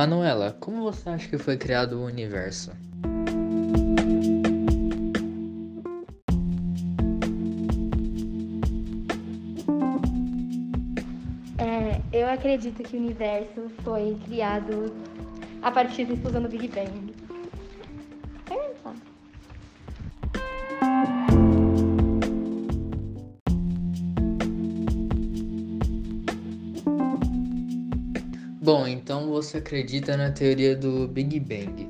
Manuela, como você acha que foi criado o universo? É, eu acredito que o universo foi criado a partir da explosão do Big Bang. Então você acredita na teoria do Big Bang.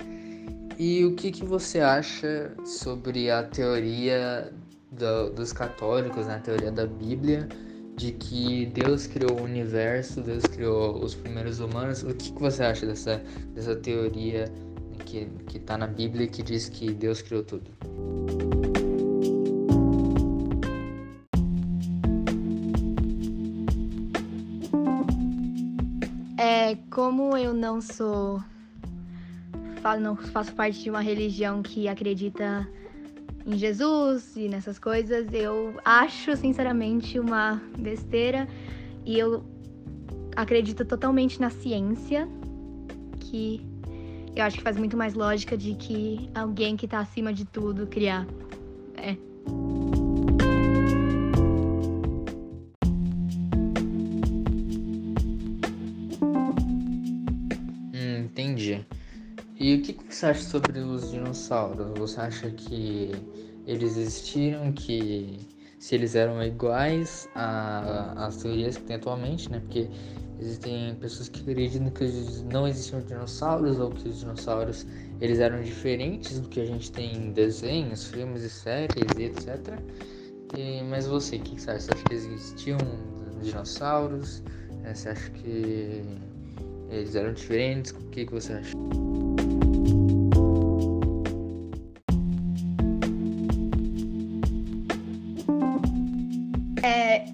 E o que, que você acha sobre a teoria do, dos católicos, na né, teoria da Bíblia, de que Deus criou o universo, Deus criou os primeiros humanos? O que, que você acha dessa, dessa teoria que, que tá na Bíblia que diz que Deus criou tudo? Como eu não sou. Não faço parte de uma religião que acredita em Jesus e nessas coisas, eu acho sinceramente uma besteira e eu acredito totalmente na ciência, que eu acho que faz muito mais lógica de que alguém que tá acima de tudo criar. É. E o que você acha sobre os dinossauros? Você acha que eles existiram, que se eles eram iguais às teorias que tem atualmente, né? Porque existem pessoas que acreditam que não existiam dinossauros ou que os dinossauros eles eram diferentes do que a gente tem em desenhos, filmes e séries e etc. E, mas você, o que você acha? Você acha que existiam dinossauros? É, você acha que eles eram diferentes? O que, que você acha?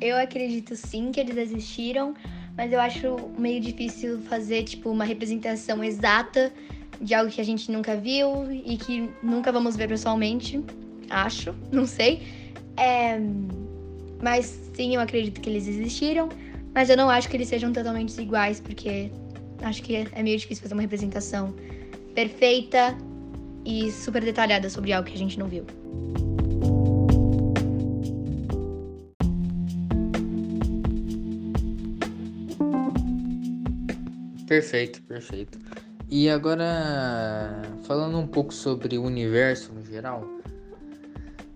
eu acredito sim que eles existiram, mas eu acho meio difícil fazer tipo uma representação exata de algo que a gente nunca viu e que nunca vamos ver pessoalmente. Acho, não sei. É... Mas sim, eu acredito que eles existiram, mas eu não acho que eles sejam totalmente iguais, porque acho que é meio difícil fazer uma representação perfeita e super detalhada sobre algo que a gente não viu. Perfeito, perfeito. E agora, falando um pouco sobre o universo no geral,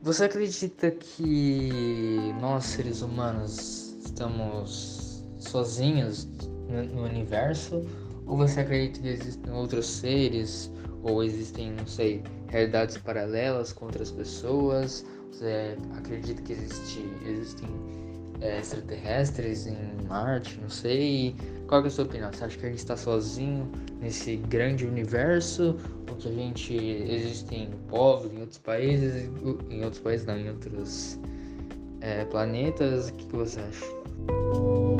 você acredita que nós, seres humanos, estamos sozinhos no universo? Ou você acredita que existem outros seres? Ou existem, não sei, realidades paralelas com outras pessoas? Você acredita que existe, existem é, extraterrestres em Marte? Não sei. Qual é a sua opinião? Você acha que a gente está sozinho nesse grande universo? Ou que a gente existem povos em outros países? Em outros países não, em outros é, planetas? O que, que você acha?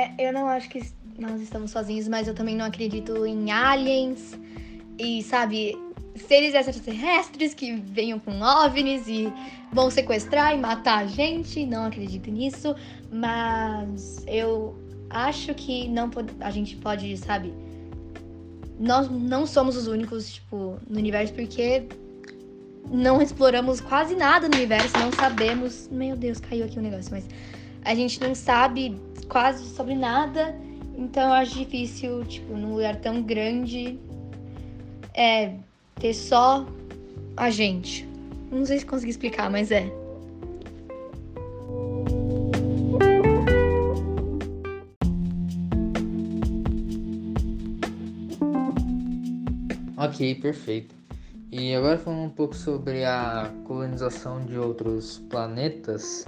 É, eu não acho que nós estamos sozinhos, mas eu também não acredito em aliens e, sabe, seres extraterrestres que venham com OVNIs e vão sequestrar e matar a gente. Não acredito nisso, mas eu acho que não a gente pode, sabe? Nós não somos os únicos, tipo, no universo porque não exploramos quase nada no universo, não sabemos. Meu Deus, caiu aqui o um negócio, mas a gente não sabe quase sobre nada. Então eu acho difícil, tipo, num lugar tão grande, é, ter só a gente. Não sei se consegui explicar, mas é. Ok, perfeito. E agora falando um pouco sobre a colonização de outros planetas,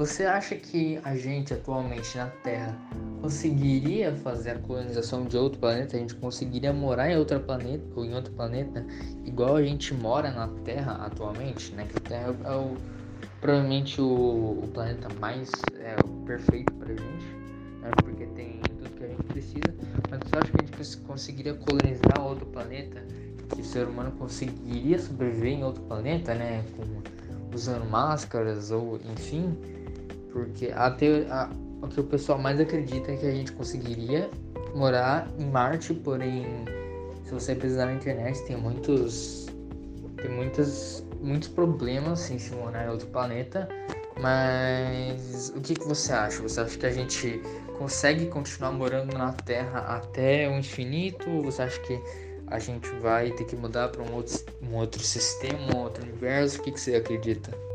você acha que a gente atualmente na Terra conseguiria fazer a colonização de outro planeta? A gente conseguiria morar em outro planeta ou em outro planeta igual a gente mora na Terra atualmente, né? Que a Terra é o, provavelmente o, o planeta mais é, perfeito para a gente, né? porque tem tudo que a gente precisa. Mas você acha que a gente conseguiria colonizar outro planeta? Que o ser humano conseguiria sobreviver em outro planeta, né? Com usando máscaras ou enfim, porque até a, o que o pessoal mais acredita é que a gente conseguiria morar em Marte, porém, se você precisar na internet, tem muitos tem muitas muitos problemas em se morar em outro planeta. Mas o que, que você acha? Você acha que a gente consegue continuar morando na Terra até o infinito? Você acha que a gente vai ter que mudar para um outro, um outro sistema, um outro universo? O que, que você acredita?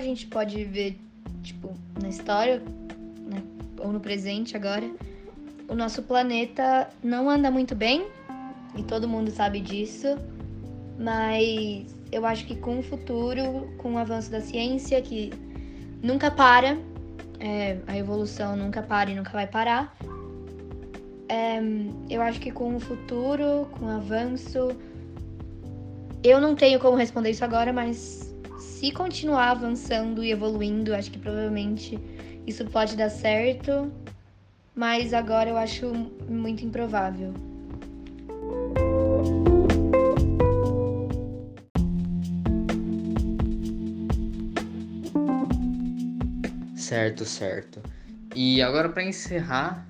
A gente pode ver, tipo, na história, né, ou no presente agora, o nosso planeta não anda muito bem, e todo mundo sabe disso, mas eu acho que com o futuro, com o avanço da ciência, que nunca para, é, a evolução nunca para e nunca vai parar, é, eu acho que com o futuro, com o avanço, eu não tenho como responder isso agora, mas se continuar avançando e evoluindo, acho que provavelmente isso pode dar certo, mas agora eu acho muito improvável. Certo, certo. E agora para encerrar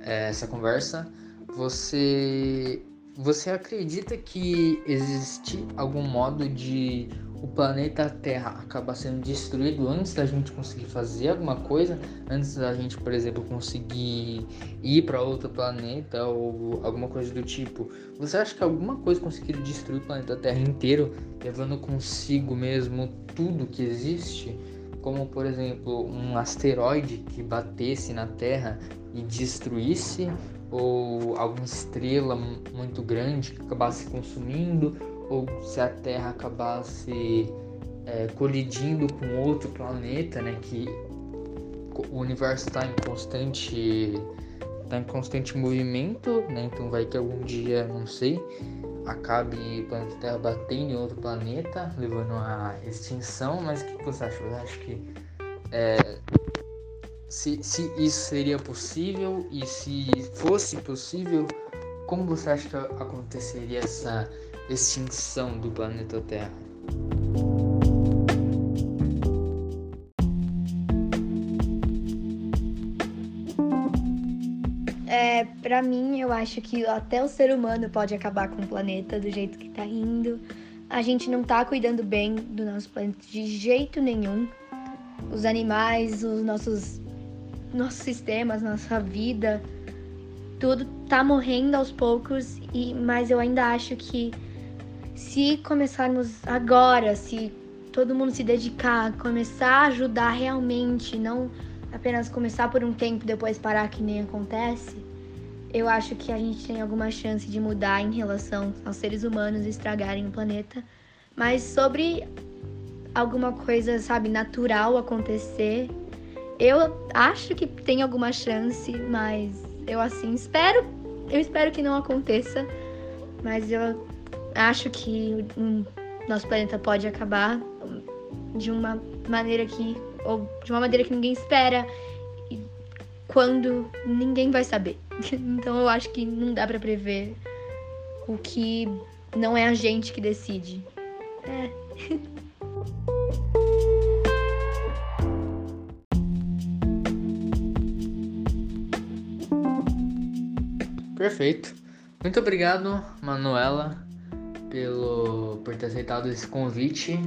é, essa conversa, você você acredita que existe algum modo de o planeta Terra acabar sendo destruído antes da gente conseguir fazer alguma coisa, antes da gente, por exemplo, conseguir ir para outro planeta ou alguma coisa do tipo? Você acha que alguma coisa conseguiria destruir o planeta Terra inteiro, levando consigo mesmo tudo que existe? como por exemplo um asteroide que batesse na Terra e destruísse, ou alguma estrela muito grande que acabasse consumindo, ou se a Terra acabasse é, colidindo com outro planeta, né, que o universo está em constante está em constante movimento, né, então vai que algum dia, não sei, acabe o planeta Terra batendo em outro planeta, levando à extinção, mas o que você acha? Você acha que é, se, se isso seria possível e se fosse possível, como você acha que aconteceria essa extinção do planeta Terra? É, para mim, eu acho que até o ser humano pode acabar com o planeta do jeito que tá indo. A gente não tá cuidando bem do nosso planeta de jeito nenhum. Os animais, os nossos nossos sistemas, nossa vida, tudo tá morrendo aos poucos e mas eu ainda acho que se começarmos agora, se todo mundo se dedicar, começar a ajudar realmente, não apenas começar por um tempo e depois parar que nem acontece, eu acho que a gente tem alguma chance de mudar em relação aos seres humanos estragarem o planeta. Mas sobre alguma coisa, sabe, natural acontecer, eu acho que tem alguma chance, mas eu assim espero, eu espero que não aconteça, mas eu acho que nosso planeta pode acabar de uma maneira que ou de uma maneira que ninguém espera e quando ninguém vai saber. Então eu acho que não dá para prever o que não é a gente que decide. É. Perfeito. Muito obrigado, Manuela, pelo por ter aceitado esse convite.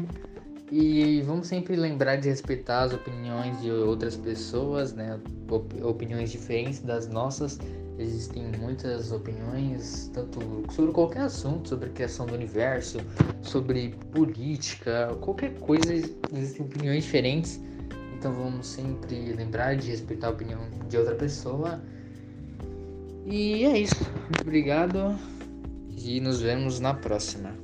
E vamos sempre lembrar de respeitar as opiniões de outras pessoas, né? Opiniões diferentes das nossas. Existem muitas opiniões, tanto sobre qualquer assunto, sobre a criação do universo, sobre política, qualquer coisa, existem opiniões diferentes. Então vamos sempre lembrar de respeitar a opinião de outra pessoa. E é isso. Muito obrigado e nos vemos na próxima.